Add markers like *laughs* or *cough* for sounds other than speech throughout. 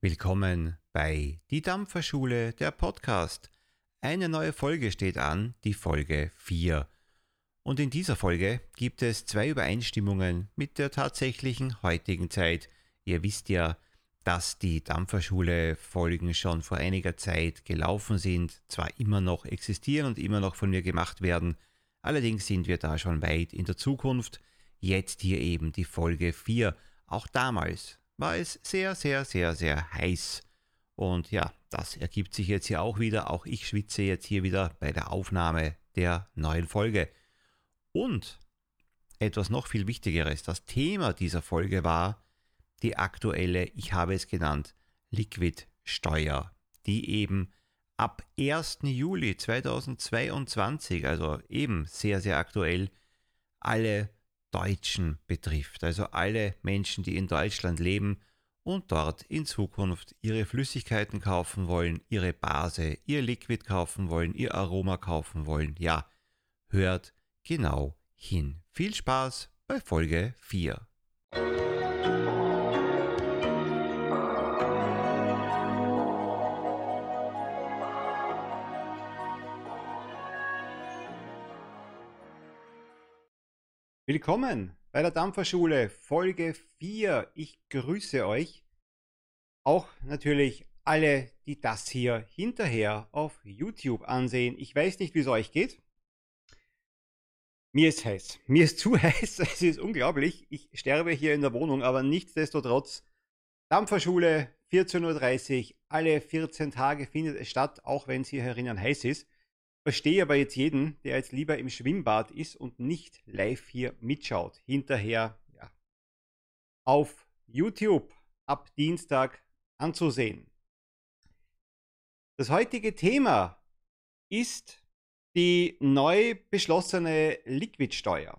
Willkommen bei Die Dampferschule, der Podcast. Eine neue Folge steht an, die Folge 4. Und in dieser Folge gibt es zwei Übereinstimmungen mit der tatsächlichen heutigen Zeit. Ihr wisst ja, dass die Dampferschule Folgen schon vor einiger Zeit gelaufen sind, zwar immer noch existieren und immer noch von mir gemacht werden, allerdings sind wir da schon weit in der Zukunft. Jetzt hier eben die Folge 4. Auch damals war es sehr, sehr, sehr, sehr heiß. Und ja, das ergibt sich jetzt hier auch wieder. Auch ich schwitze jetzt hier wieder bei der Aufnahme der neuen Folge. Und etwas noch viel Wichtigeres, das Thema dieser Folge war die aktuelle, ich habe es genannt, Liquid-Steuer, die eben ab 1. Juli 2022, also eben sehr, sehr aktuell, alle Deutschen betrifft, also alle Menschen, die in Deutschland leben und dort in Zukunft ihre Flüssigkeiten kaufen wollen, ihre Base, ihr Liquid kaufen wollen, ihr Aroma kaufen wollen. Ja, hört genau hin. Viel Spaß bei Folge 4. Willkommen bei der Dampferschule Folge 4. Ich grüße euch. Auch natürlich alle, die das hier hinterher auf YouTube ansehen. Ich weiß nicht, wie es euch geht. Mir ist heiß. Mir ist *laughs* zu heiß. Es ist unglaublich. Ich sterbe hier in der Wohnung, aber nichtsdestotrotz. Dampferschule 14.30 Uhr. Alle 14 Tage findet es statt, auch wenn es hier herinnen heiß ist. Verstehe aber jetzt jeden, der jetzt lieber im Schwimmbad ist und nicht live hier mitschaut. Hinterher ja, auf YouTube ab Dienstag anzusehen. Das heutige Thema ist die neu beschlossene Liquidsteuer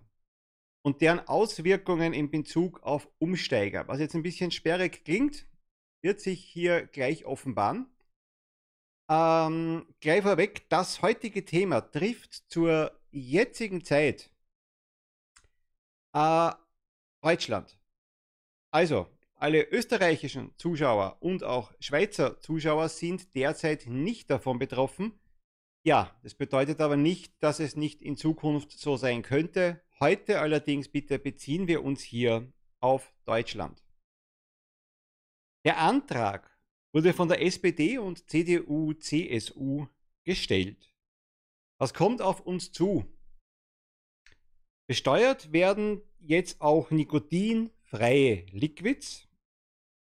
und deren Auswirkungen in Bezug auf Umsteiger. Was jetzt ein bisschen sperrig klingt, wird sich hier gleich offenbaren. Ähm, gleich vorweg, das heutige Thema trifft zur jetzigen Zeit äh, Deutschland. Also, alle österreichischen Zuschauer und auch Schweizer Zuschauer sind derzeit nicht davon betroffen. Ja, das bedeutet aber nicht, dass es nicht in Zukunft so sein könnte. Heute allerdings bitte beziehen wir uns hier auf Deutschland. Der Antrag wurde von der SPD und CDU, CSU gestellt. Was kommt auf uns zu? Besteuert werden jetzt auch nikotinfreie Liquids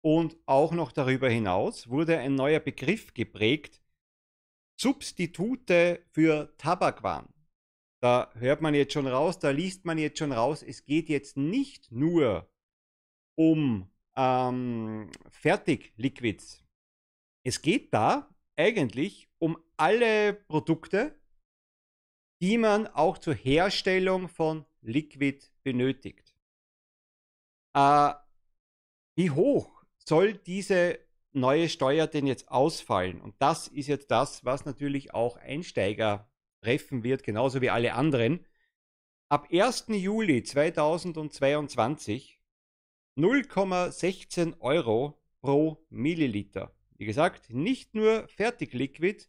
und auch noch darüber hinaus wurde ein neuer Begriff geprägt, Substitute für Tabakwaren. Da hört man jetzt schon raus, da liest man jetzt schon raus, es geht jetzt nicht nur um ähm, Fertigliquids, es geht da eigentlich um alle Produkte, die man auch zur Herstellung von Liquid benötigt. Äh, wie hoch soll diese neue Steuer denn jetzt ausfallen? Und das ist jetzt das, was natürlich auch Einsteiger treffen wird, genauso wie alle anderen. Ab 1. Juli 2022 0,16 Euro pro Milliliter. Wie gesagt, nicht nur Fertigliquid,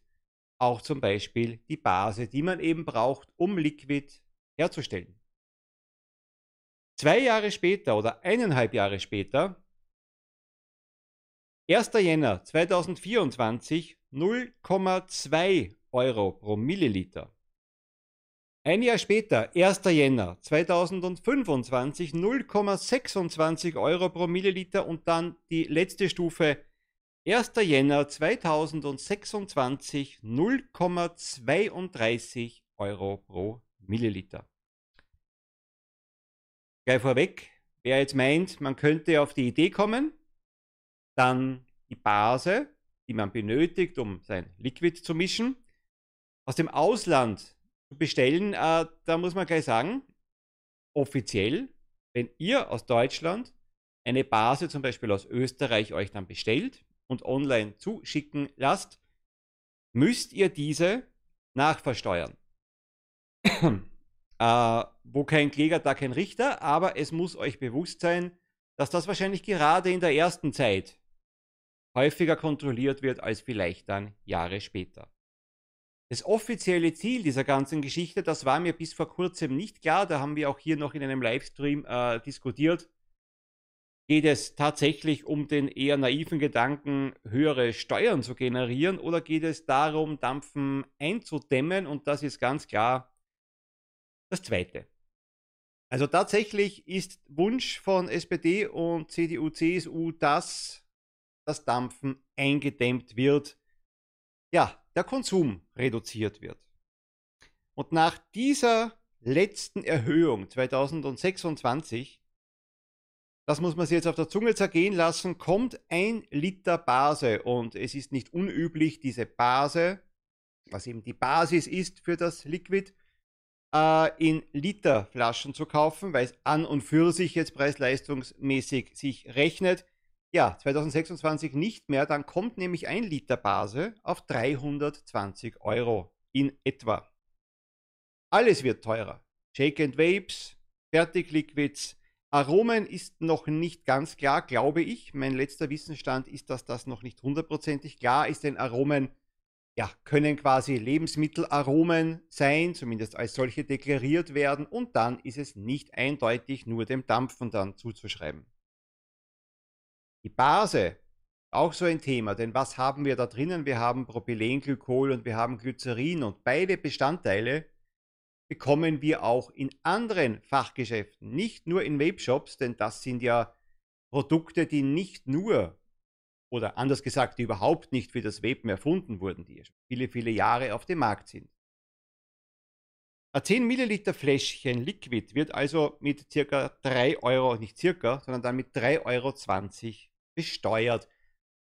auch zum Beispiel die Base, die man eben braucht, um Liquid herzustellen. Zwei Jahre später oder eineinhalb Jahre später, 1. Jänner 2024, 0,2 Euro pro Milliliter. Ein Jahr später, 1. Jänner 2025, 0,26 Euro pro Milliliter und dann die letzte Stufe 1. Jänner 2026 0,32 Euro pro Milliliter. Gleich vorweg, wer jetzt meint, man könnte auf die Idee kommen, dann die Base, die man benötigt, um sein Liquid zu mischen, aus dem Ausland zu bestellen, äh, da muss man gleich sagen, offiziell, wenn ihr aus Deutschland eine Base zum Beispiel aus Österreich euch dann bestellt, und online zuschicken lasst, müsst ihr diese nachversteuern. *coughs* äh, wo kein Kläger, da kein Richter, aber es muss euch bewusst sein, dass das wahrscheinlich gerade in der ersten Zeit häufiger kontrolliert wird als vielleicht dann Jahre später. Das offizielle Ziel dieser ganzen Geschichte, das war mir bis vor kurzem nicht klar, da haben wir auch hier noch in einem Livestream äh, diskutiert. Geht es tatsächlich um den eher naiven Gedanken, höhere Steuern zu generieren oder geht es darum, Dampfen einzudämmen? Und das ist ganz klar das Zweite. Also tatsächlich ist Wunsch von SPD und CDU, CSU, dass das Dampfen eingedämmt wird, ja, der Konsum reduziert wird. Und nach dieser letzten Erhöhung 2026 das muss man sich jetzt auf der Zunge zergehen lassen, kommt ein Liter Base und es ist nicht unüblich, diese Base, was eben die Basis ist für das Liquid, äh, in Literflaschen zu kaufen, weil es an und für sich jetzt preis-leistungsmäßig sich rechnet. Ja, 2026 nicht mehr, dann kommt nämlich ein Liter Base auf 320 Euro in etwa. Alles wird teurer. Shake and Vapes, Fertigliquids, Aromen ist noch nicht ganz klar, glaube ich. Mein letzter Wissensstand ist, dass das noch nicht hundertprozentig klar ist, denn Aromen ja, können quasi Lebensmittelaromen sein, zumindest als solche deklariert werden, und dann ist es nicht eindeutig nur dem Dampfen dann zuzuschreiben. Die Base, auch so ein Thema, denn was haben wir da drinnen? Wir haben Propylenglykol und wir haben Glycerin und beide Bestandteile bekommen wir auch in anderen Fachgeschäften, nicht nur in Vape-Shops, denn das sind ja Produkte, die nicht nur oder anders gesagt, die überhaupt nicht für das Vapen erfunden wurden, die viele, viele Jahre auf dem Markt sind. Ein 10 Milliliter Fläschchen Liquid wird also mit circa 3 Euro, nicht circa, sondern dann mit 3,20 Euro besteuert.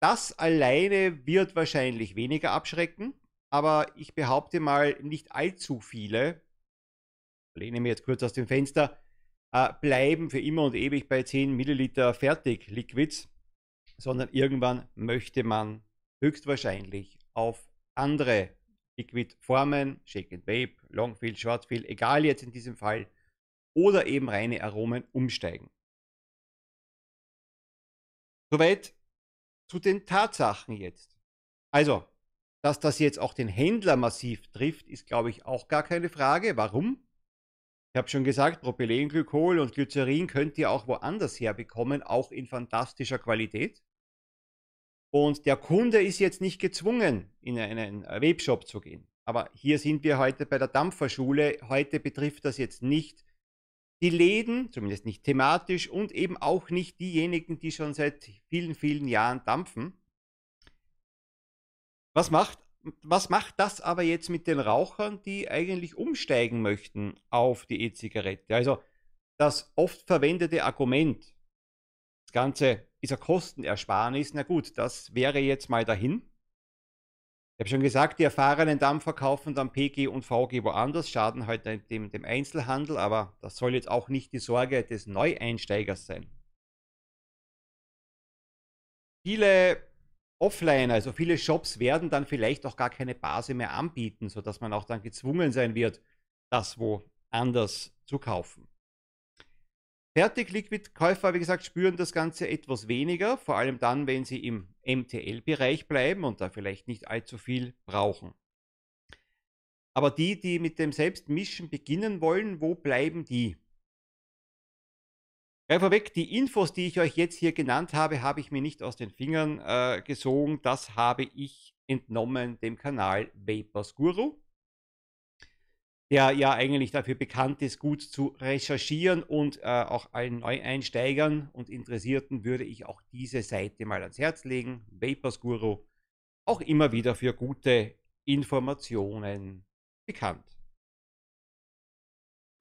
Das alleine wird wahrscheinlich weniger abschrecken, aber ich behaupte mal, nicht allzu viele lehne mich jetzt kurz aus dem Fenster, äh, bleiben für immer und ewig bei 10 Milliliter Fertig-Liquids, sondern irgendwann möchte man höchstwahrscheinlich auf andere Liquid-Formen, Shake and Vape, Longfill, Shortfill, egal jetzt in diesem Fall, oder eben reine Aromen umsteigen. Soweit zu den Tatsachen jetzt. Also, dass das jetzt auch den Händler massiv trifft, ist, glaube ich, auch gar keine Frage. Warum? Ich habe schon gesagt, Propylenglykol und Glycerin könnt ihr auch woanders herbekommen, auch in fantastischer Qualität. Und der Kunde ist jetzt nicht gezwungen, in einen Webshop zu gehen. Aber hier sind wir heute bei der Dampferschule. Heute betrifft das jetzt nicht die Läden, zumindest nicht thematisch, und eben auch nicht diejenigen, die schon seit vielen, vielen Jahren dampfen. Was macht was macht das aber jetzt mit den Rauchern, die eigentlich umsteigen möchten auf die E-Zigarette? Also das oft verwendete Argument, das Ganze ist eine Kostenersparnis, na gut, das wäre jetzt mal dahin. Ich habe schon gesagt, die erfahrenen Dampfer kaufen dann PG und VG woanders, schaden halt dem, dem Einzelhandel, aber das soll jetzt auch nicht die Sorge des Neueinsteigers sein. Viele offline, also viele Shops werden dann vielleicht auch gar keine Base mehr anbieten, sodass man auch dann gezwungen sein wird, das woanders zu kaufen. Fertig-Liquid-Käufer, wie gesagt, spüren das Ganze etwas weniger, vor allem dann, wenn sie im MTL-Bereich bleiben und da vielleicht nicht allzu viel brauchen. Aber die, die mit dem Selbstmischen beginnen wollen, wo bleiben die? Gleich vorweg, die Infos, die ich euch jetzt hier genannt habe, habe ich mir nicht aus den Fingern äh, gesogen. Das habe ich entnommen dem Kanal Vapors Guru, der ja eigentlich dafür bekannt ist, gut zu recherchieren und äh, auch allen Neueinsteigern und Interessierten würde ich auch diese Seite mal ans Herz legen. Vapors Guru, auch immer wieder für gute Informationen bekannt.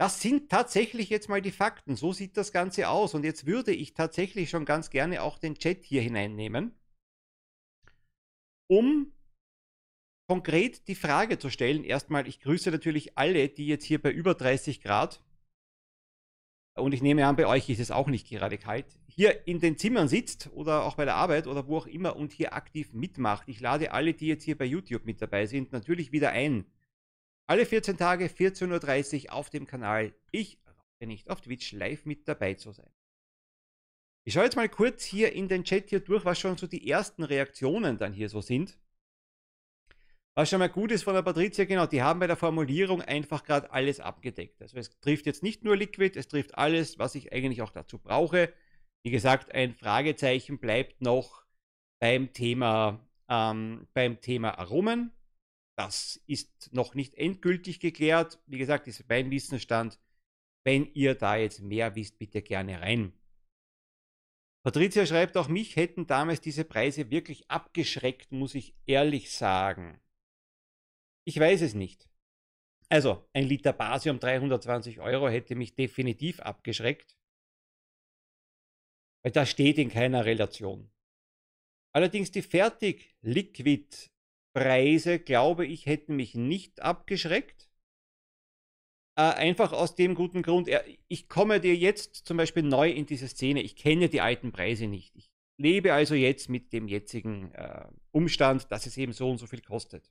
Das sind tatsächlich jetzt mal die Fakten. So sieht das Ganze aus. Und jetzt würde ich tatsächlich schon ganz gerne auch den Chat hier hineinnehmen, um konkret die Frage zu stellen. Erstmal, ich grüße natürlich alle, die jetzt hier bei über 30 Grad, und ich nehme an, bei euch ist es auch nicht gerade kalt, hier in den Zimmern sitzt oder auch bei der Arbeit oder wo auch immer und hier aktiv mitmacht. Ich lade alle, die jetzt hier bei YouTube mit dabei sind, natürlich wieder ein alle 14 Tage 14.30 Uhr auf dem Kanal Ich rauche nicht auf Twitch live mit dabei zu sein. Ich schaue jetzt mal kurz hier in den Chat hier durch, was schon so die ersten Reaktionen dann hier so sind. Was schon mal gut ist von der Patricia, genau, die haben bei der Formulierung einfach gerade alles abgedeckt. Also es trifft jetzt nicht nur Liquid, es trifft alles, was ich eigentlich auch dazu brauche. Wie gesagt, ein Fragezeichen bleibt noch beim Thema, ähm, beim Thema Aromen. Das ist noch nicht endgültig geklärt. Wie gesagt, ist mein Wissensstand. Wenn ihr da jetzt mehr wisst, bitte gerne rein. Patricia schreibt, auch mich hätten damals diese Preise wirklich abgeschreckt, muss ich ehrlich sagen. Ich weiß es nicht. Also, ein Liter Basium 320 Euro hätte mich definitiv abgeschreckt. Weil das steht in keiner Relation. Allerdings die Fertig-Liquid-Preise, glaube ich, hätten mich nicht abgeschreckt. Äh, einfach aus dem guten Grund, ich komme dir jetzt zum Beispiel neu in diese Szene. Ich kenne die alten Preise nicht. Ich lebe also jetzt mit dem jetzigen äh, Umstand, dass es eben so und so viel kostet.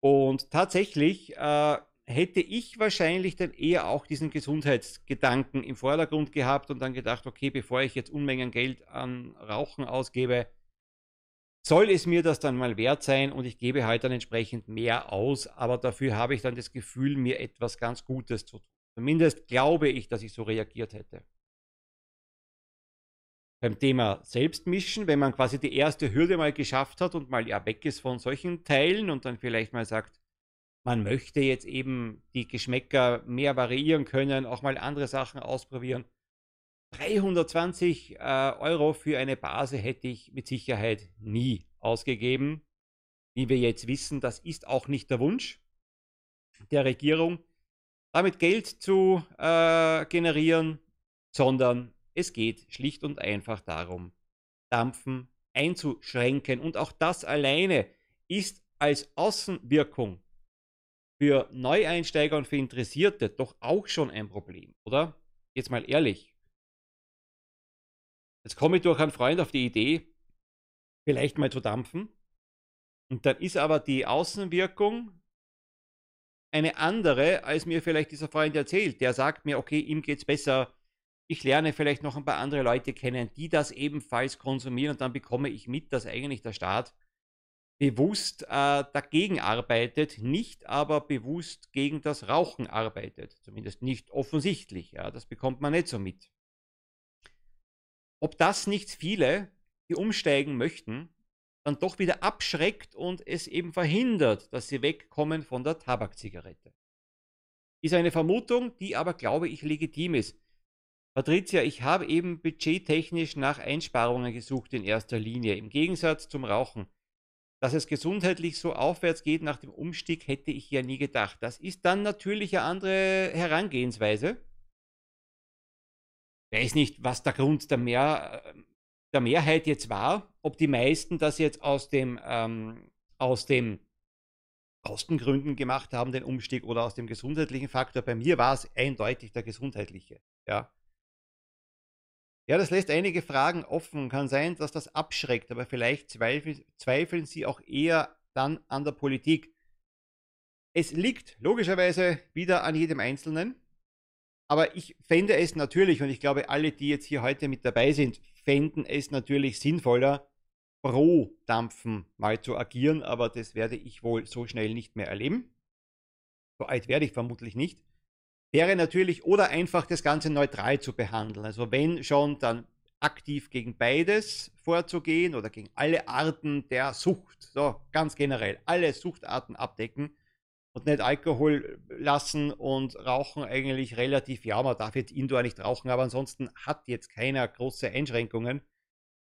Und tatsächlich äh, hätte ich wahrscheinlich dann eher auch diesen Gesundheitsgedanken im Vordergrund gehabt und dann gedacht, okay, bevor ich jetzt Unmengen Geld an Rauchen ausgebe, soll es mir das dann mal wert sein und ich gebe halt dann entsprechend mehr aus, aber dafür habe ich dann das Gefühl, mir etwas ganz Gutes zu tun. Zumindest glaube ich, dass ich so reagiert hätte beim Thema Selbstmischen, wenn man quasi die erste Hürde mal geschafft hat und mal ja weg ist von solchen Teilen und dann vielleicht mal sagt, man möchte jetzt eben die Geschmäcker mehr variieren können, auch mal andere Sachen ausprobieren. 320 äh, Euro für eine Base hätte ich mit Sicherheit nie ausgegeben. Wie wir jetzt wissen, das ist auch nicht der Wunsch der Regierung, damit Geld zu äh, generieren, sondern es geht schlicht und einfach darum, Dampfen einzuschränken. Und auch das alleine ist als Außenwirkung für Neueinsteiger und für Interessierte doch auch schon ein Problem, oder? Jetzt mal ehrlich. Jetzt komme ich durch einen Freund auf die Idee, vielleicht mal zu dampfen. Und dann ist aber die Außenwirkung eine andere, als mir vielleicht dieser Freund erzählt. Der sagt mir, okay, ihm geht es besser, ich lerne vielleicht noch ein paar andere Leute kennen, die das ebenfalls konsumieren und dann bekomme ich mit, dass eigentlich der Staat bewusst äh, dagegen arbeitet, nicht aber bewusst gegen das Rauchen arbeitet. Zumindest nicht offensichtlich. Ja, das bekommt man nicht so mit. Ob das nicht viele, die umsteigen möchten, dann doch wieder abschreckt und es eben verhindert, dass sie wegkommen von der Tabakzigarette. Ist eine Vermutung, die aber, glaube ich, legitim ist. Patricia, ich habe eben budgettechnisch nach Einsparungen gesucht in erster Linie, im Gegensatz zum Rauchen. Dass es gesundheitlich so aufwärts geht nach dem Umstieg, hätte ich ja nie gedacht. Das ist dann natürlich eine andere Herangehensweise. Weiß nicht, was der Grund der, Mehr, der Mehrheit jetzt war, ob die meisten das jetzt aus dem, ähm, aus dem Kostengründen gemacht haben, den Umstieg, oder aus dem gesundheitlichen Faktor. Bei mir war es eindeutig der gesundheitliche. Ja. Ja, das lässt einige Fragen offen. Kann sein, dass das abschreckt, aber vielleicht zweifel, zweifeln Sie auch eher dann an der Politik. Es liegt logischerweise wieder an jedem Einzelnen. Aber ich fände es natürlich, und ich glaube, alle, die jetzt hier heute mit dabei sind, fänden es natürlich sinnvoller, pro Dampfen mal zu agieren. Aber das werde ich wohl so schnell nicht mehr erleben. So alt werde ich vermutlich nicht wäre natürlich oder einfach das Ganze neutral zu behandeln. Also wenn schon, dann aktiv gegen beides vorzugehen oder gegen alle Arten der Sucht. So, ganz generell, alle Suchtarten abdecken und nicht Alkohol lassen und Rauchen eigentlich relativ, ja, man darf jetzt indoor nicht rauchen, aber ansonsten hat jetzt keiner große Einschränkungen.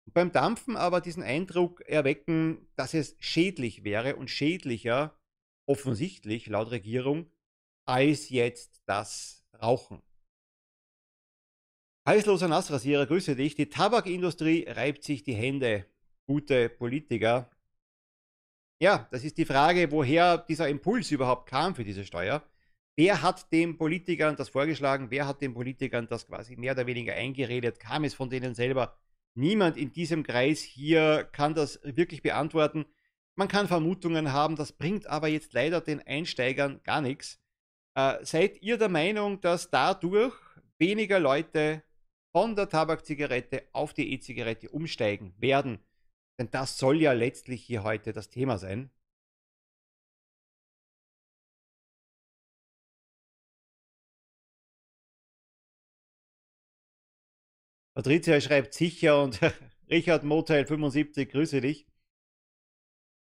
Und beim Dampfen aber diesen Eindruck erwecken, dass es schädlich wäre und schädlicher, offensichtlich laut Regierung, als jetzt das Rauchen. Heißloser Nassrasierer, grüße dich. Die Tabakindustrie reibt sich die Hände. Gute Politiker. Ja, das ist die Frage, woher dieser Impuls überhaupt kam für diese Steuer. Wer hat den Politikern das vorgeschlagen? Wer hat den Politikern das quasi mehr oder weniger eingeredet? Kam es von denen selber? Niemand in diesem Kreis hier kann das wirklich beantworten. Man kann Vermutungen haben, das bringt aber jetzt leider den Einsteigern gar nichts. Äh, seid ihr der Meinung, dass dadurch weniger Leute von der Tabakzigarette auf die E-Zigarette umsteigen werden. Denn das soll ja letztlich hier heute das Thema sein. Patricia schreibt sicher und *laughs* Richard Motel 75, grüße dich.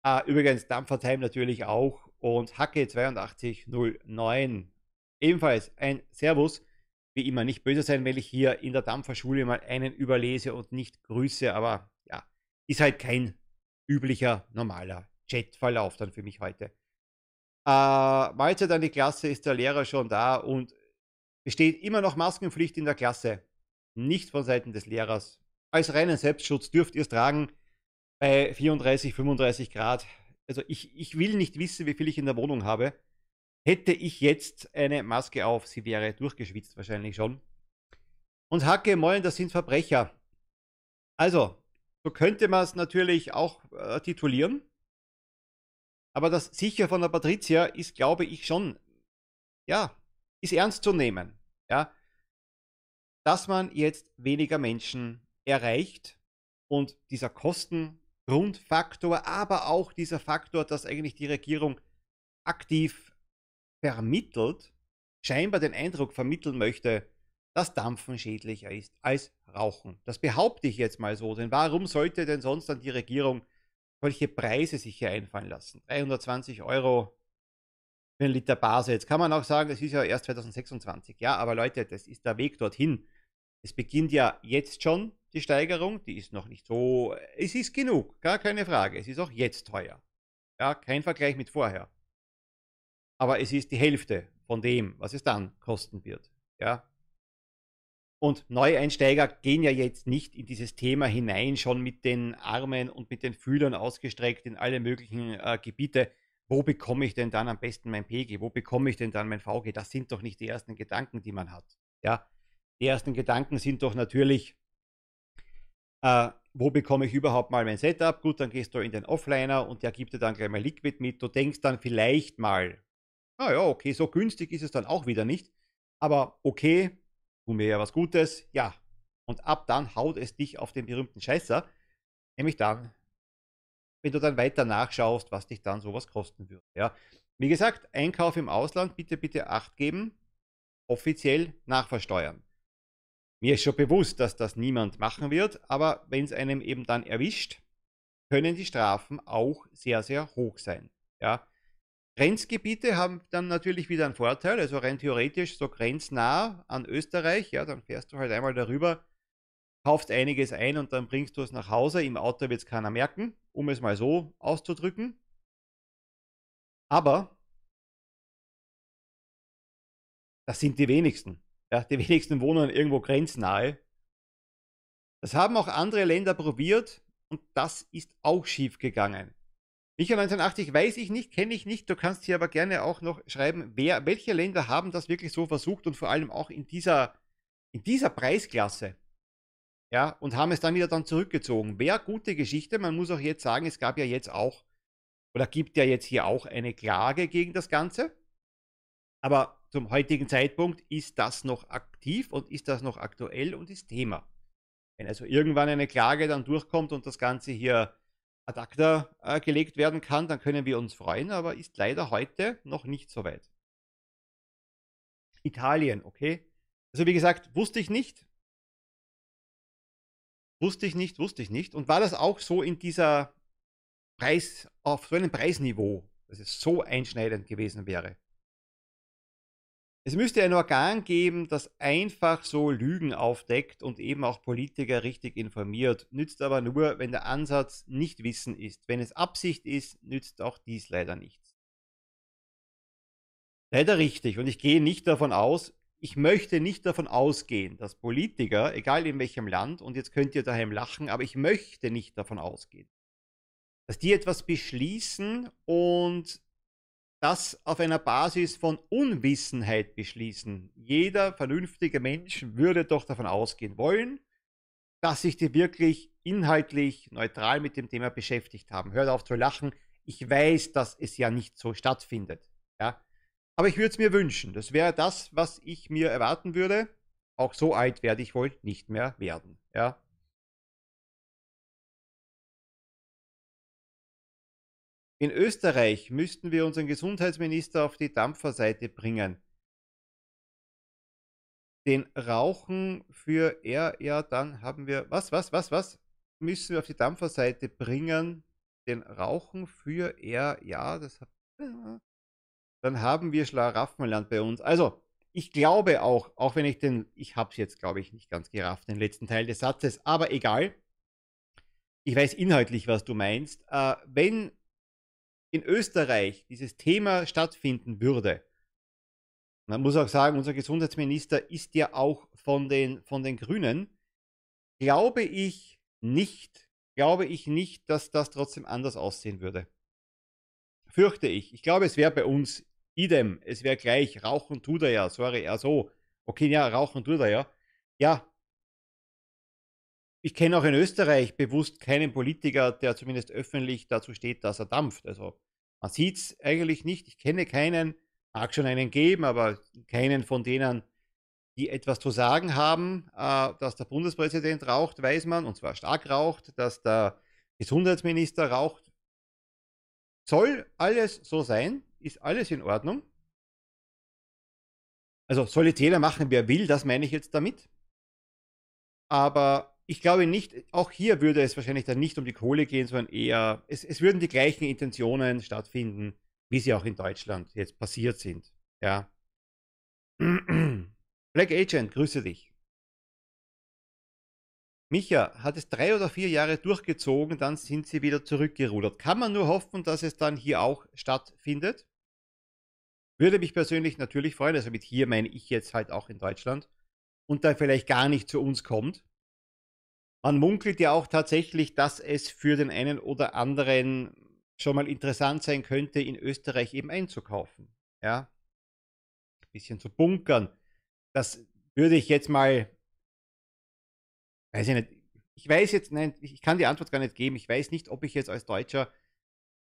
Ah, übrigens Dampfertime natürlich auch und Hacke 8209 ebenfalls ein Servus. Wie immer nicht böse sein, weil ich hier in der Dampferschule mal einen überlese und nicht grüße, aber ist halt kein üblicher, normaler Chatverlauf dann für mich heute. Äh, Mahlzeit an die Klasse ist der Lehrer schon da und besteht immer noch Maskenpflicht in der Klasse nicht von Seiten des Lehrers. Als reinen Selbstschutz dürft ihr es tragen bei 34, 35 Grad. Also ich, ich will nicht wissen, wie viel ich in der Wohnung habe. Hätte ich jetzt eine Maske auf, sie wäre durchgeschwitzt wahrscheinlich schon. Und Hacke, Moin, das sind Verbrecher. Also, so könnte man es natürlich auch äh, titulieren. Aber das sicher von der Patricia ist, glaube ich, schon, ja, ist ernst zu nehmen. Ja, dass man jetzt weniger Menschen erreicht und dieser Kostengrundfaktor, aber auch dieser Faktor, dass eigentlich die Regierung aktiv vermittelt, scheinbar den Eindruck vermitteln möchte, dass Dampfen schädlicher ist als Rauchen. Das behaupte ich jetzt mal so, denn warum sollte denn sonst dann die Regierung solche Preise sich hier einfallen lassen? 320 Euro für einen Liter Base. Jetzt kann man auch sagen, das ist ja erst 2026. Ja, aber Leute, das ist der Weg dorthin. Es beginnt ja jetzt schon die Steigerung, die ist noch nicht so, es ist genug, gar keine Frage. Es ist auch jetzt teuer. Ja, kein Vergleich mit vorher. Aber es ist die Hälfte von dem, was es dann kosten wird. Ja. Und Neueinsteiger gehen ja jetzt nicht in dieses Thema hinein, schon mit den Armen und mit den Fühlern ausgestreckt in alle möglichen äh, Gebiete. Wo bekomme ich denn dann am besten mein PG? Wo bekomme ich denn dann mein VG? Das sind doch nicht die ersten Gedanken, die man hat. Ja, die ersten Gedanken sind doch natürlich, äh, wo bekomme ich überhaupt mal mein Setup? Gut, dann gehst du in den Offliner und der gibt dir dann gleich mal Liquid mit. Du denkst dann vielleicht mal, naja, okay, so günstig ist es dann auch wieder nicht. Aber okay, tu mir ja was Gutes, ja. Und ab dann haut es dich auf den berühmten Scheißer. Nämlich dann, wenn du dann weiter nachschaust, was dich dann sowas kosten würde. Ja. Wie gesagt, Einkauf im Ausland, bitte, bitte Acht geben, offiziell nachversteuern. Mir ist schon bewusst, dass das niemand machen wird, aber wenn es einem eben dann erwischt, können die Strafen auch sehr, sehr hoch sein. Ja. Grenzgebiete haben dann natürlich wieder einen Vorteil, also rein theoretisch so grenznah an Österreich, ja, dann fährst du halt einmal darüber, kaufst einiges ein und dann bringst du es nach Hause. Im Auto wird es keiner merken, um es mal so auszudrücken. Aber das sind die wenigsten. Ja, die *laughs* wenigsten wohnen irgendwo grenznahe. Das haben auch andere Länder probiert und das ist auch schief gegangen. Michael 1980 weiß ich nicht, kenne ich nicht. Du kannst hier aber gerne auch noch schreiben, wer, welche Länder haben das wirklich so versucht und vor allem auch in dieser, in dieser Preisklasse. Ja, und haben es dann wieder dann zurückgezogen. Wäre gute Geschichte. Man muss auch jetzt sagen, es gab ja jetzt auch, oder gibt ja jetzt hier auch eine Klage gegen das Ganze. Aber zum heutigen Zeitpunkt ist das noch aktiv und ist das noch aktuell und ist Thema. Wenn also irgendwann eine Klage dann durchkommt und das Ganze hier ad acta äh, gelegt werden kann, dann können wir uns freuen, aber ist leider heute noch nicht so weit. Italien, okay. Also wie gesagt, wusste ich nicht. Wusste ich nicht, wusste ich nicht. Und war das auch so in dieser Preis, auf so einem Preisniveau, dass es so einschneidend gewesen wäre? Es müsste ein Organ geben, das einfach so Lügen aufdeckt und eben auch Politiker richtig informiert. Nützt aber nur, wenn der Ansatz nicht Wissen ist. Wenn es Absicht ist, nützt auch dies leider nichts. Leider richtig. Und ich gehe nicht davon aus, ich möchte nicht davon ausgehen, dass Politiker, egal in welchem Land, und jetzt könnt ihr daheim lachen, aber ich möchte nicht davon ausgehen, dass die etwas beschließen und das auf einer Basis von Unwissenheit beschließen. Jeder vernünftige Mensch würde doch davon ausgehen wollen, dass sich die wirklich inhaltlich neutral mit dem Thema beschäftigt haben. Hört auf zu lachen. Ich weiß, dass es ja nicht so stattfindet. Ja? Aber ich würde es mir wünschen. Das wäre das, was ich mir erwarten würde. auch so alt werde ich wohl nicht mehr werden. Ja. In Österreich müssten wir unseren Gesundheitsminister auf die Dampferseite bringen. Den Rauchen für er, ja, dann haben wir, was, was, was, was? Müssen wir auf die Dampferseite bringen. Den Rauchen für er, ja, das hat, dann haben wir Schlaraffenland bei uns. Also, ich glaube auch, auch wenn ich den, ich habe es jetzt, glaube ich, nicht ganz gerafft, den letzten Teil des Satzes, aber egal. Ich weiß inhaltlich, was du meinst. Äh, wenn in Österreich dieses Thema stattfinden würde, man muss auch sagen, unser Gesundheitsminister ist ja auch von den, von den Grünen, glaube ich nicht, glaube ich nicht, dass das trotzdem anders aussehen würde. Fürchte ich. Ich glaube, es wäre bei uns idem, es wäre gleich, rauchen tut er ja, sorry, ja so. Okay, ja, rauchen tut er ja. Ja, ich kenne auch in Österreich bewusst keinen Politiker, der zumindest öffentlich dazu steht, dass er dampft. Also man sieht es eigentlich nicht. Ich kenne keinen, mag schon einen geben, aber keinen von denen, die etwas zu sagen haben. Äh, dass der Bundespräsident raucht, weiß man, und zwar stark raucht. Dass der Gesundheitsminister raucht, soll alles so sein, ist alles in Ordnung. Also soll jetzt jeder machen, wer will, das meine ich jetzt damit. Aber ich glaube nicht, auch hier würde es wahrscheinlich dann nicht um die Kohle gehen, sondern eher, es, es würden die gleichen Intentionen stattfinden, wie sie auch in Deutschland jetzt passiert sind. Ja. *clears throat* Black Agent, grüße dich. Micha hat es drei oder vier Jahre durchgezogen, dann sind sie wieder zurückgerudert. Kann man nur hoffen, dass es dann hier auch stattfindet? Würde mich persönlich natürlich freuen, also mit hier meine ich jetzt halt auch in Deutschland und da vielleicht gar nicht zu uns kommt. Man munkelt ja auch tatsächlich, dass es für den einen oder anderen schon mal interessant sein könnte, in Österreich eben einzukaufen. Ja. Ein bisschen zu bunkern. Das würde ich jetzt mal, weiß ich nicht, ich weiß jetzt, nein, ich kann die Antwort gar nicht geben. Ich weiß nicht, ob ich jetzt als Deutscher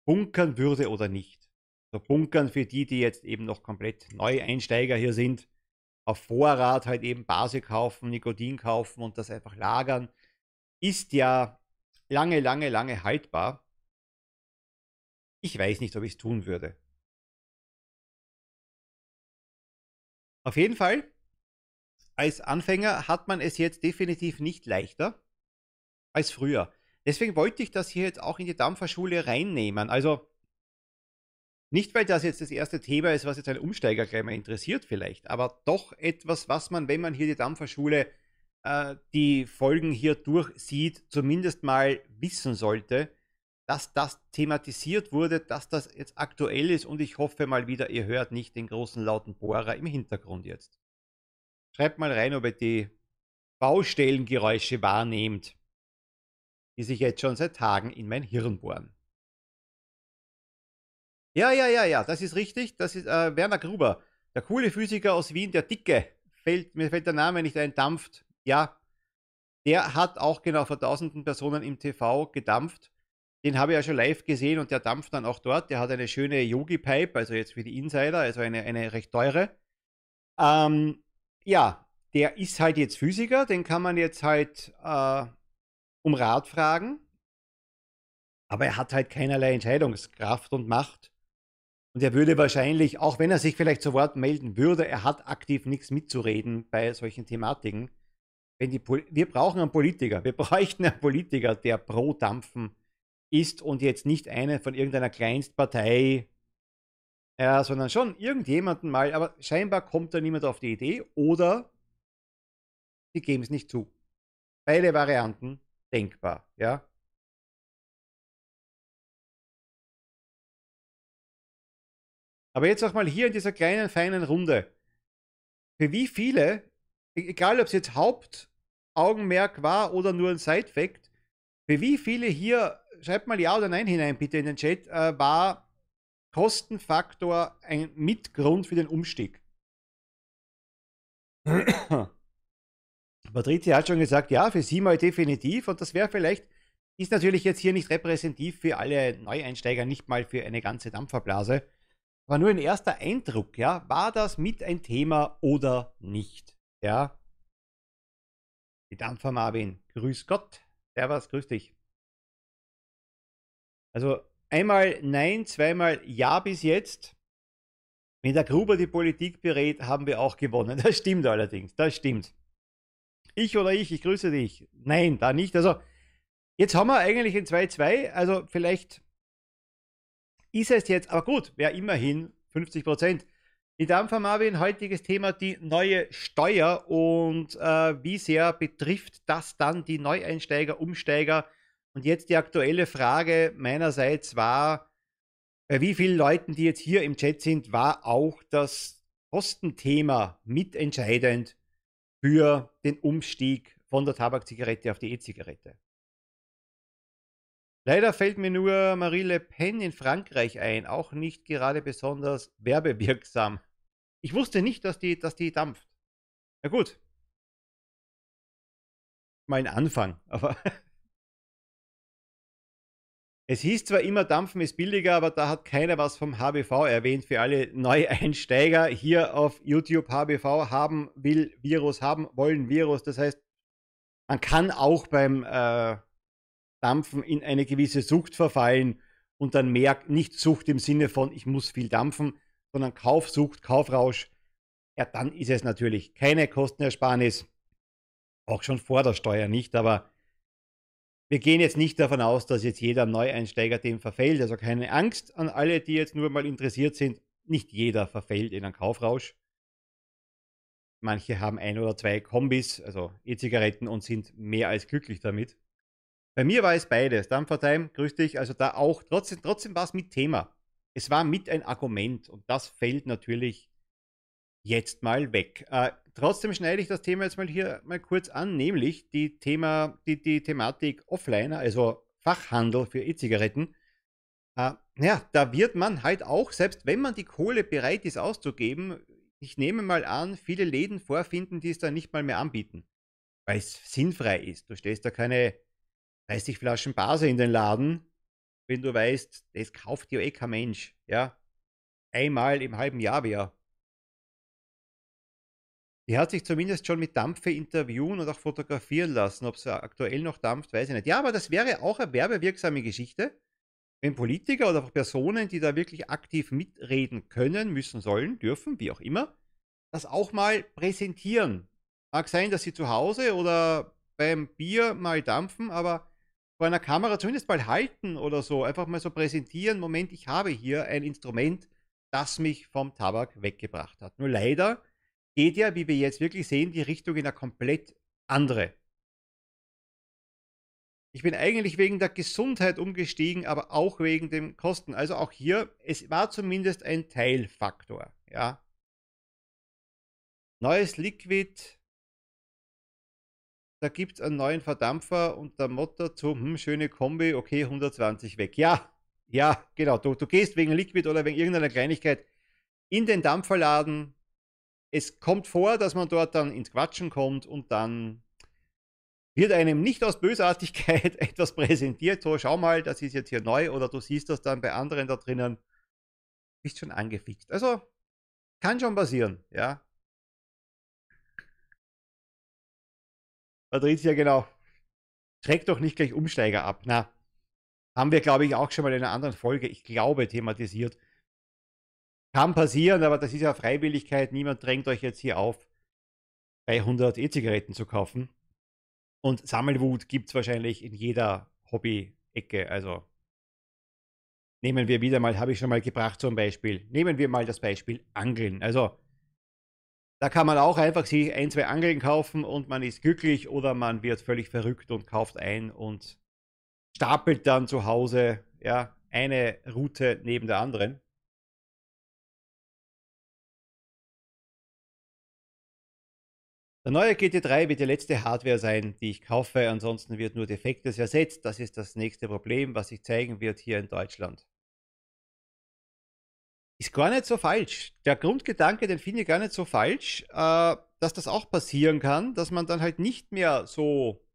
bunkern würde oder nicht. So bunkern für die, die jetzt eben noch komplett Neueinsteiger hier sind, auf Vorrat halt eben Base kaufen, Nikotin kaufen und das einfach lagern ist ja lange, lange, lange haltbar. Ich weiß nicht, ob ich es tun würde. Auf jeden Fall, als Anfänger hat man es jetzt definitiv nicht leichter als früher. Deswegen wollte ich das hier jetzt auch in die Dampferschule reinnehmen. Also nicht, weil das jetzt das erste Thema ist, was jetzt ein Umsteiger gleich mal interessiert vielleicht, aber doch etwas, was man, wenn man hier die Dampferschule äh, die Folgen hier durchsieht, zumindest mal wissen sollte, dass das thematisiert wurde, dass das jetzt aktuell ist und ich hoffe mal wieder, ihr hört nicht den großen lauten Bohrer im Hintergrund jetzt. Schreibt mal rein, ob ihr die Baustellengeräusche wahrnehmt, die sich jetzt schon seit Tagen in mein Hirn bohren. Ja, ja, ja, ja, das ist richtig. Das ist äh, Werner Gruber, der coole Physiker aus Wien, der Dicke. Fällt, mir fällt der Name nicht ein, dampft ja, der hat auch genau vor tausenden Personen im TV gedampft. Den habe ich ja schon live gesehen und der dampft dann auch dort. Der hat eine schöne Yogi-Pipe, also jetzt für die Insider, also eine, eine recht teure. Ähm, ja, der ist halt jetzt Physiker, den kann man jetzt halt äh, um Rat fragen. Aber er hat halt keinerlei Entscheidungskraft und Macht. Und er würde wahrscheinlich, auch wenn er sich vielleicht zu Wort melden würde, er hat aktiv nichts mitzureden bei solchen Thematiken wenn die wir brauchen einen Politiker. Wir *laughs* bräuchten einen Politiker, der pro Dampfen ist und jetzt nicht eine von irgendeiner Kleinstpartei, ja, sondern schon irgendjemanden mal, aber scheinbar kommt da niemand auf die Idee oder sie geben es nicht zu. Beide Varianten denkbar, ja. Aber jetzt auch mal hier in dieser kleinen, feinen Runde. Für wie viele, e-, egal ob es jetzt Haupt- Augenmerk war oder nur ein Side-Fact. Für wie viele hier, schreibt mal Ja oder Nein hinein bitte in den Chat, äh, war Kostenfaktor ein Mitgrund für den Umstieg? Patricia hat schon gesagt, ja, für sie mal definitiv. Und das wäre vielleicht, ist natürlich jetzt hier nicht repräsentativ für alle Neueinsteiger, nicht mal für eine ganze Dampferblase. Aber nur ein erster Eindruck, ja, war das mit ein Thema oder nicht? Ja, Die Dampfer Marvin, grüß Gott. Servus, grüß dich. Also einmal Nein, zweimal Ja bis jetzt. Wenn der Gruber die Politik berät, haben wir auch gewonnen. Das stimmt allerdings, das stimmt. Ich oder ich, ich grüße dich. Nein, da nicht. Also, jetzt haben wir eigentlich ein 2-2. Also, vielleicht ist es jetzt, aber gut, wäre immerhin 50 Prozent. Die Dampfer Marvin, heutiges Thema die neue Steuer und äh, wie sehr betrifft das dann die Neueinsteiger, Umsteiger? Und jetzt die aktuelle Frage meinerseits war, bei wie vielen Leuten, die jetzt hier im Chat sind, war auch das Kostenthema mitentscheidend für den Umstieg von der Tabakzigarette auf die E-Zigarette. Leider fällt mir nur Marie Le Pen in Frankreich ein, auch nicht gerade besonders werbewirksam. Ich wusste nicht, dass die, dass die dampft. Na gut. Mal ein Anfang, *laughs* aber. es hieß zwar immer, Dampfen ist billiger, aber da hat keiner was vom HBV erwähnt für alle Neueinsteiger hier auf YouTube. HBV haben will Virus, haben wollen Virus. Das heißt, man kann auch beim äh, Dampfen in eine gewisse Sucht verfallen und dann merkt nicht Sucht im Sinne von, ich muss viel dampfen, sondern Kaufsucht, Kaufrausch, ja, dann ist es natürlich keine Kostenersparnis, auch schon vor der Steuer nicht, aber wir gehen jetzt nicht davon aus, dass jetzt jeder Neueinsteiger dem verfällt, also keine Angst an alle, die jetzt nur mal interessiert sind, nicht jeder verfällt in einen Kaufrausch. Manche haben ein oder zwei Kombis, also E-Zigaretten und sind mehr als glücklich damit. Bei mir war es beides. Dampfertime, grüß dich. Also da auch, trotzdem, trotzdem war es mit Thema es war mit ein Argument und das fällt natürlich jetzt mal weg. Äh, trotzdem schneide ich das Thema jetzt mal hier mal kurz an, nämlich die, Thema, die, die Thematik Offliner, also Fachhandel für E-Zigaretten. Äh, ja, da wird man halt auch, selbst wenn man die Kohle bereit ist auszugeben, ich nehme mal an, viele Läden vorfinden, die es dann nicht mal mehr anbieten, weil es sinnfrei ist. Du stellst da keine 30 Flaschen Base in den Laden, wenn du weißt, das kauft dir eh kein Mensch, ja, einmal im halben Jahr wäre. Die hat sich zumindest schon mit Dampfe interviewen und auch fotografieren lassen. Ob sie aktuell noch dampft, weiß ich nicht. Ja, aber das wäre auch eine werbewirksame Geschichte, wenn Politiker oder auch Personen, die da wirklich aktiv mitreden können, müssen, sollen, dürfen, wie auch immer, das auch mal präsentieren. Mag sein, dass sie zu Hause oder beim Bier mal dampfen, aber vor einer Kamera zumindest mal halten oder so, einfach mal so präsentieren, Moment, ich habe hier ein Instrument, das mich vom Tabak weggebracht hat. Nur leider geht ja, wie wir jetzt wirklich sehen, die Richtung in eine komplett andere. Ich bin eigentlich wegen der Gesundheit umgestiegen, aber auch wegen den Kosten. Also auch hier, es war zumindest ein Teilfaktor. Ja. Neues Liquid da gibt es einen neuen Verdampfer und der Motto zu, hm, schöne Kombi, okay, 120 weg. Ja, ja, genau. Du, du gehst wegen Liquid oder wegen irgendeiner Kleinigkeit in den Dampferladen. Es kommt vor, dass man dort dann ins Quatschen kommt und dann wird einem nicht aus Bösartigkeit *laughs* etwas präsentiert. So, schau mal, das ist jetzt hier neu oder du siehst das dann bei anderen da drinnen. Bist schon angefixt. Also, kann schon passieren, ja. Patricia, genau. Schreckt doch nicht gleich Umsteiger ab. Na, haben wir, glaube ich, auch schon mal in einer anderen Folge, ich glaube, thematisiert. Kann passieren, aber das ist ja Freiwilligkeit. Niemand drängt euch jetzt hier auf, 300 E-Zigaretten zu kaufen. Und Sammelwut gibt es wahrscheinlich in jeder Hobby-Ecke. Also nehmen wir wieder mal, habe ich schon mal gebracht zum Beispiel. Nehmen wir mal das Beispiel Angeln. Also da kann man auch einfach sich ein, zwei Angeln kaufen und man ist glücklich oder man wird völlig verrückt und kauft ein und stapelt dann zu Hause ja, eine Route neben der anderen. Der neue GT3 wird die letzte Hardware sein, die ich kaufe. Ansonsten wird nur Defektes ersetzt. Das ist das nächste Problem, was sich zeigen wird hier in Deutschland ist gar nicht so falsch. Der Grundgedanke, den finde ich gar nicht so falsch, äh, dass das auch passieren kann, dass man dann halt nicht mehr so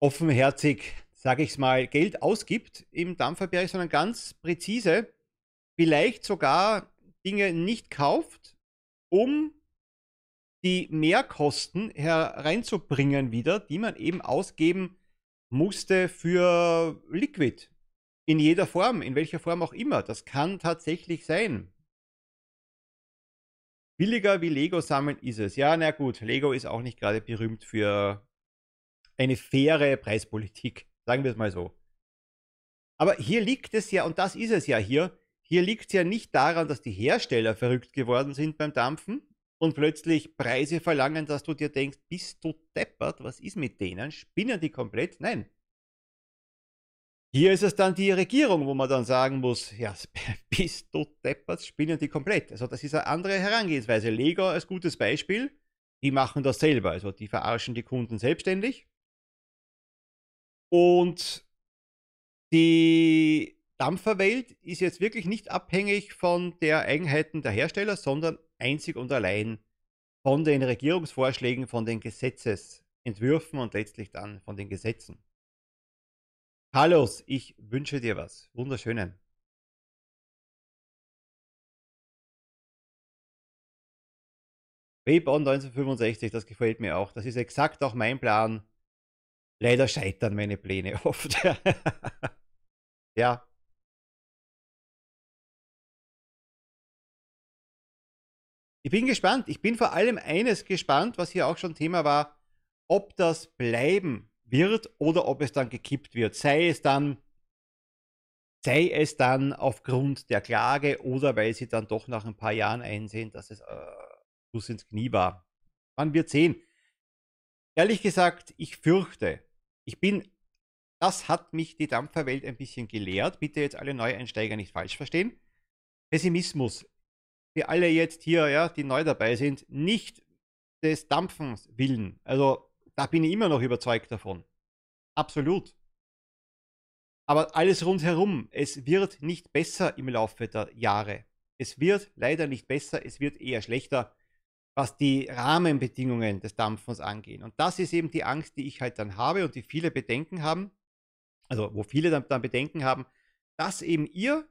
offenherzig, sage ich es mal, Geld ausgibt im Dampferbereich, sondern ganz präzise, vielleicht sogar Dinge nicht kauft, um die Mehrkosten hereinzubringen wieder, die man eben ausgeben musste für Liquid. In jeder Form, in welcher Form auch immer. Das kann tatsächlich sein. Billiger wie Lego sammeln ist es. Ja, na gut, Lego ist auch nicht gerade berühmt für eine faire Preispolitik. Sagen wir es mal so. Aber hier liegt es ja, und das ist es ja hier, hier liegt es ja nicht daran, dass die Hersteller verrückt geworden sind beim Dampfen und plötzlich Preise verlangen, dass du dir denkst, bist du deppert, was ist mit denen? Spinnen die komplett? Nein. Hier ist es dann die Regierung, wo man dann sagen muss, ja, *laughs* bist du deppert, spinnen die komplett. Also das ist eine andere Herangehensweise. Lego als gutes Beispiel, die machen das selber, also die verarschen die Kunden selbstständig. Und die Dampferwelt ist jetzt wirklich nicht abhängig von der Eigenheiten der Hersteller, sondern einzig und allein von den Regierungsvorschlägen, von den Gesetzesentwürfen und letztlich dann von den Gesetzen. Carlos, ich wünsche dir was. Wunderschönen. Webon 1965, das gefällt mir auch. Das ist exakt auch mein Plan. Leider scheitern meine Pläne *laughs* oft. ja. Ich bin gespannt. Ich bin vor allem eines gespannt, was hier auch schon Thema war, ob das bleiben wird oder ob es dann gekippt wird. Sei es dann, sei es dann aufgrund der Klage oder weil sie dann doch nach ein paar Jahren einsehen, dass es äh, Fuß ins Knie war. Man wird sehen. Ehrlich gesagt, ich fürchte, ich bin, das hat mich die Dampferwelt ein bisschen gelehrt. Bitte jetzt alle Neueinsteiger nicht falsch verstehen. Pessimismus. Für alle jetzt hier, ja, die neu dabei sind, nicht des Dampfens willen. Also da bin ich immer noch überzeugt davon. Absolut. Aber alles rundherum, es wird nicht besser im Laufe der Jahre. Es wird leider nicht besser, es wird eher schlechter was die Rahmenbedingungen des Dampfens angehen. Und das ist eben die Angst, die ich halt dann habe und die viele Bedenken haben, also wo viele dann, dann Bedenken haben, dass eben ihr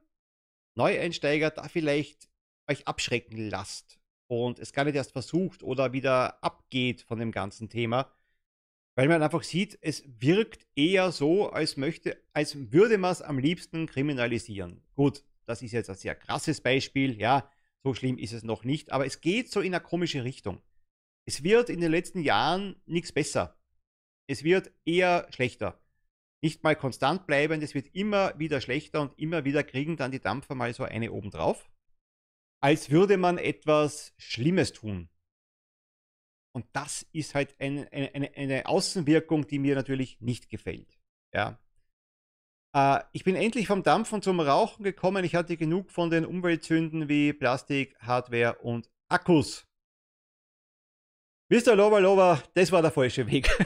Neueinsteiger da vielleicht euch abschrecken lasst und es gar nicht erst versucht oder wieder abgeht von dem ganzen Thema, weil man einfach sieht, es wirkt eher so, als möchte, als würde man es am liebsten kriminalisieren. Gut, das ist jetzt ein sehr krasses Beispiel, ja, so schlimm ist es noch nicht, aber es geht so in eine komische Richtung. Es wird in den letzten Jahren nichts besser. Es wird eher schlechter. Nicht mal konstant bleiben, es wird immer wieder schlechter und immer wieder kriegen dann die Dampfer mal so eine obendrauf. Als würde man etwas Schlimmes tun. Und das ist halt eine, eine, eine Außenwirkung, die mir natürlich nicht gefällt. Ja. Äh, ich bin endlich vom Dampfen zum Rauchen gekommen. Ich hatte genug von den Umweltsünden wie Plastik, Hardware und Akkus. Mr. Lover Lover, das war der falsche Weg. *laughs*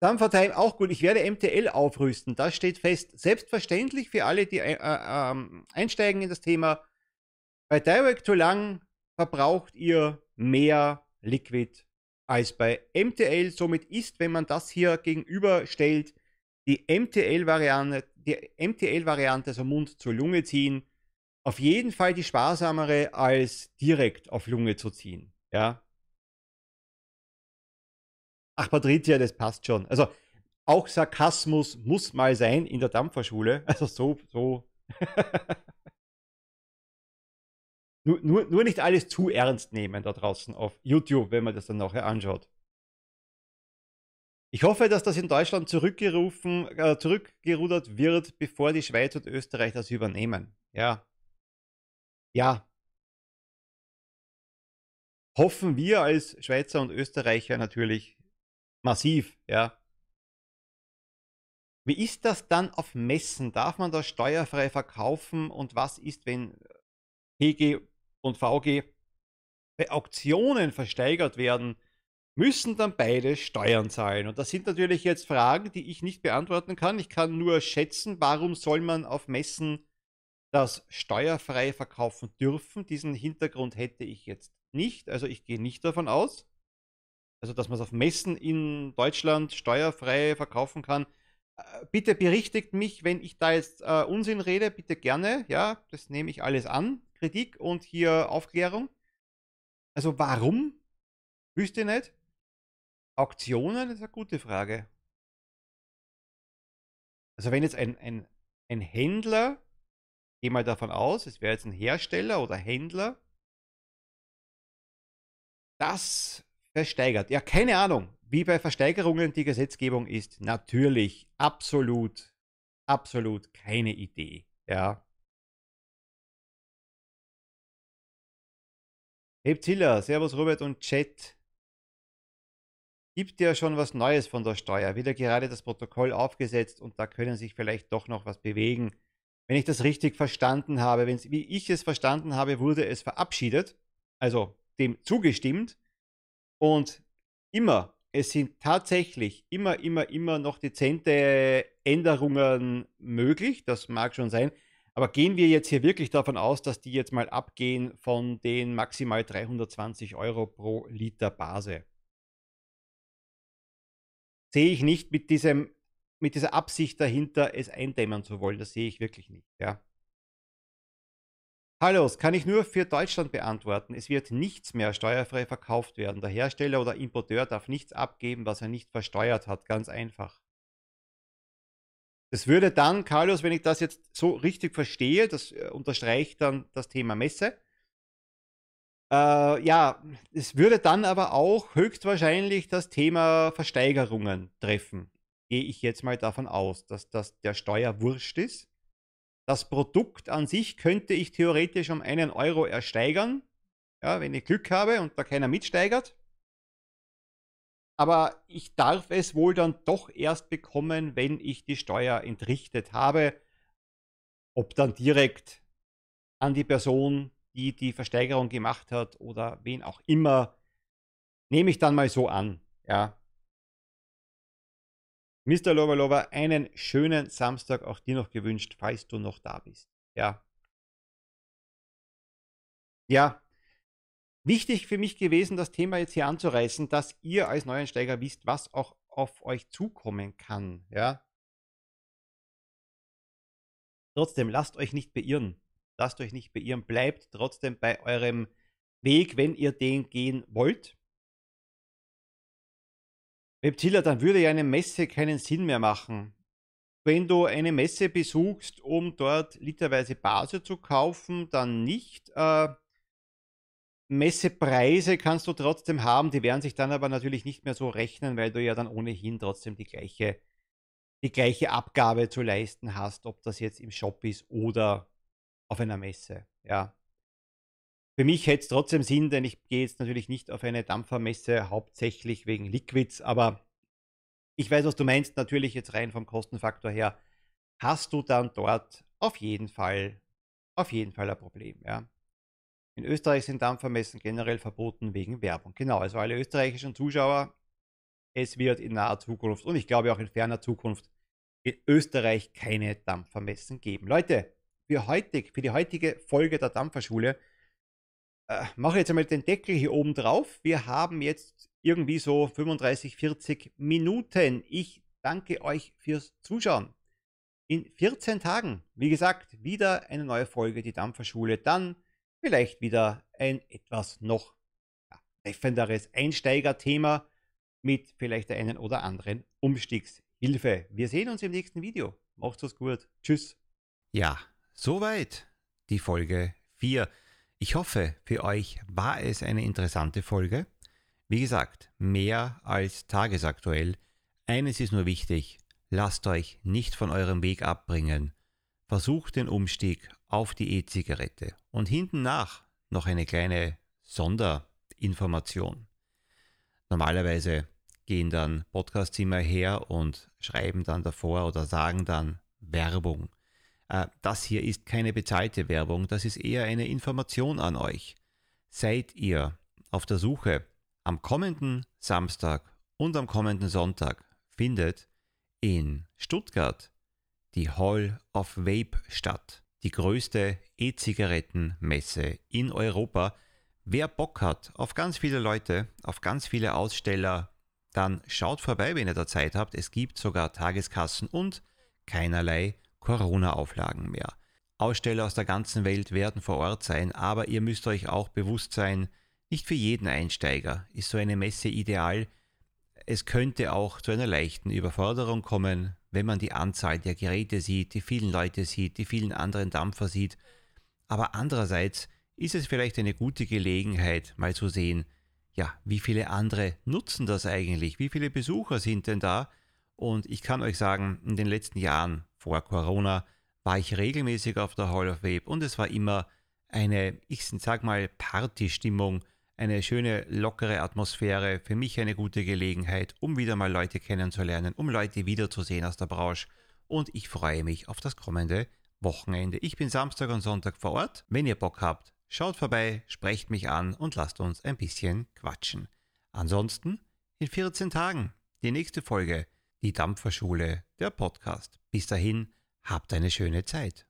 Dampfertime auch gut. Ich werde MTL aufrüsten. Das steht fest. Selbstverständlich für alle, die äh, äh, einsteigen in das Thema. Bei Direct to Lang verbraucht ihr mehr Liquid als bei MTL. Somit ist, wenn man das hier gegenüberstellt, die MTL-Variante, die MTL-Variante, also Mund zur Lunge ziehen, auf jeden Fall die sparsamere als direkt auf Lunge zu ziehen. Ja. Ach, Patricia, das passt schon. Also auch Sarkasmus muss mal sein in der Dampferschule. Also so, so. *laughs* Nur, nur, nur nicht alles zu ernst nehmen da draußen auf YouTube, wenn man das dann nachher anschaut. Ich hoffe, dass das in Deutschland zurückgerufen, äh, zurückgerudert wird, bevor die Schweiz und Österreich das übernehmen. Ja. Ja. Hoffen wir als Schweizer und Österreicher natürlich massiv, ja. Wie ist das dann auf Messen? Darf man das steuerfrei verkaufen? Und was ist, wenn PG und VG bei Auktionen versteigert werden, müssen dann beide Steuern zahlen. Und das sind natürlich jetzt Fragen, die ich nicht beantworten kann. Ich kann nur schätzen, warum soll man auf Messen das steuerfrei verkaufen dürfen. Diesen Hintergrund hätte ich jetzt nicht. Also ich gehe nicht davon aus. Also dass man es auf Messen in Deutschland steuerfrei verkaufen kann. Äh, bitte berichtigt mich, wenn ich da jetzt äh, Unsinn rede, bitte gerne. Ja, das nehme ich alles an. Kritik und hier Aufklärung. Also warum? Wüsste ich nicht. Auktionen ist eine gute Frage. Also wenn jetzt ein, ein, ein Händler, gehe mal davon aus, es wäre jetzt ein Hersteller oder Händler, das versteigert. Ja, keine Ahnung, wie bei Versteigerungen die Gesetzgebung ist. Natürlich, absolut, absolut keine Idee. Ja. Hebzilla, Servus Robert und Chat. Gibt ja schon was Neues von der Steuer. Wieder gerade das Protokoll aufgesetzt und da können sich vielleicht doch noch was bewegen. Wenn ich das richtig verstanden habe, wie ich es verstanden habe, wurde es verabschiedet, also dem zugestimmt. Und immer, es sind tatsächlich immer, immer, immer noch dezente Änderungen möglich. Das mag schon sein. Aber gehen wir jetzt hier wirklich davon aus, dass die jetzt mal abgehen von den maximal 320 Euro pro Liter Base? Sehe ich nicht mit, diesem, mit dieser Absicht dahinter, es eindämmen zu wollen. Das sehe ich wirklich nicht. Ja. Hallo, kann ich nur für Deutschland beantworten. Es wird nichts mehr steuerfrei verkauft werden. Der Hersteller oder Importeur darf nichts abgeben, was er nicht versteuert hat. Ganz einfach. Das würde dann, Carlos, wenn ich das jetzt so richtig verstehe, das äh, unterstreicht dann das Thema Messe. Äh, ja, es würde dann aber auch höchstwahrscheinlich das Thema Versteigerungen treffen. Gehe ich jetzt mal davon aus, dass das der Steuer wurscht ist. Das Produkt an sich könnte ich theoretisch um einen Euro ersteigern, ja, wenn ich Glück habe und da keiner mitsteigert aber ich darf es wohl dann doch erst bekommen, wenn ich die Steuer entrichtet habe. Ob dann direkt an die Person, die die Versteigerung gemacht hat oder wen auch immer, nehme ich dann mal so an. Ja. Mr. Lover, einen schönen Samstag auch dir noch gewünscht, falls du noch da bist. Ja. Ja, wichtig für mich gewesen, das Thema jetzt hier anzureißen, dass ihr als Neueinsteiger wisst, was auch auf euch zukommen kann. Ja? Trotzdem, lasst euch nicht beirren. Lasst euch nicht beirren. Bleibt trotzdem bei eurem Weg, wenn ihr den gehen wollt. Webzilla, dann würde ja eine Messe keinen Sinn mehr machen. Wenn du eine Messe besuchst, um dort literweise Base zu kaufen, dann nicht. Äh, Messepreise kannst du trotzdem haben, die werden sich dann aber natürlich nicht mehr so rechnen, weil du ja dann ohnehin trotzdem die gleiche, die gleiche Abgabe zu leisten hast, ob das jetzt im Shop ist oder auf einer Messe. Ja. Für mich hätte es trotzdem Sinn, denn ich gehe jetzt natürlich nicht auf eine Dampfermesse, hauptsächlich wegen Liquids, aber ich weiß, was du meinst, natürlich jetzt rein vom Kostenfaktor her, hast du dann dort auf jeden Fall, auf jeden Fall ein Problem, ja. In Österreich sind Dampfermessen generell verboten wegen Werbung. Genau, also alle österreichischen Zuschauer, es wird in naher Zukunft und ich glaube auch in ferner Zukunft in Österreich keine Dampfermessen geben. Leute, für, heutig, für die heutige Folge der Dampferschule äh, mache ich jetzt einmal den Deckel hier oben drauf. Wir haben jetzt irgendwie so 35, 40 Minuten. Ich danke euch fürs Zuschauen. In 14 Tagen, wie gesagt, wieder eine neue Folge, die Dampferschule. Dann vielleicht wieder ein etwas noch treffenderes Einsteigerthema mit vielleicht der einen oder anderen Umstiegshilfe. Wir sehen uns im nächsten Video. Macht's es gut. Tschüss. Ja, soweit die Folge 4. Ich hoffe, für euch war es eine interessante Folge. Wie gesagt, mehr als tagesaktuell. Eines ist nur wichtig, lasst euch nicht von eurem Weg abbringen. Versucht den Umstieg auf die E-Zigarette und hinten nach noch eine kleine Sonderinformation. Normalerweise gehen dann Podcastzimmer her und schreiben dann davor oder sagen dann Werbung. Äh, das hier ist keine bezahlte Werbung, das ist eher eine Information an euch. Seid ihr auf der Suche am kommenden Samstag und am kommenden Sonntag findet in Stuttgart die Hall of Vape statt die größte E-Zigarettenmesse in Europa. Wer Bock hat auf ganz viele Leute, auf ganz viele Aussteller, dann schaut vorbei, wenn ihr da Zeit habt. Es gibt sogar Tageskassen und keinerlei Corona-Auflagen mehr. Aussteller aus der ganzen Welt werden vor Ort sein, aber ihr müsst euch auch bewusst sein, Nicht für jeden Einsteiger ist so eine Messe ideal. Es könnte auch zu einer leichten Überforderung kommen, wenn man die Anzahl der Geräte sieht, die vielen Leute sieht, die vielen anderen Dampfer sieht. Aber andererseits ist es vielleicht eine gute Gelegenheit, mal zu sehen, ja, wie viele andere nutzen das eigentlich? Wie viele Besucher sind denn da? Und ich kann euch sagen, in den letzten Jahren vor Corona war ich regelmäßig auf der Hall of Vape und es war immer eine, ich sag mal, Partystimmung, eine schöne, lockere Atmosphäre, für mich eine gute Gelegenheit, um wieder mal Leute kennenzulernen, um Leute wiederzusehen aus der Branche. Und ich freue mich auf das kommende Wochenende. Ich bin Samstag und Sonntag vor Ort. Wenn ihr Bock habt, schaut vorbei, sprecht mich an und lasst uns ein bisschen quatschen. Ansonsten in 14 Tagen die nächste Folge, die Dampferschule, der Podcast. Bis dahin, habt eine schöne Zeit.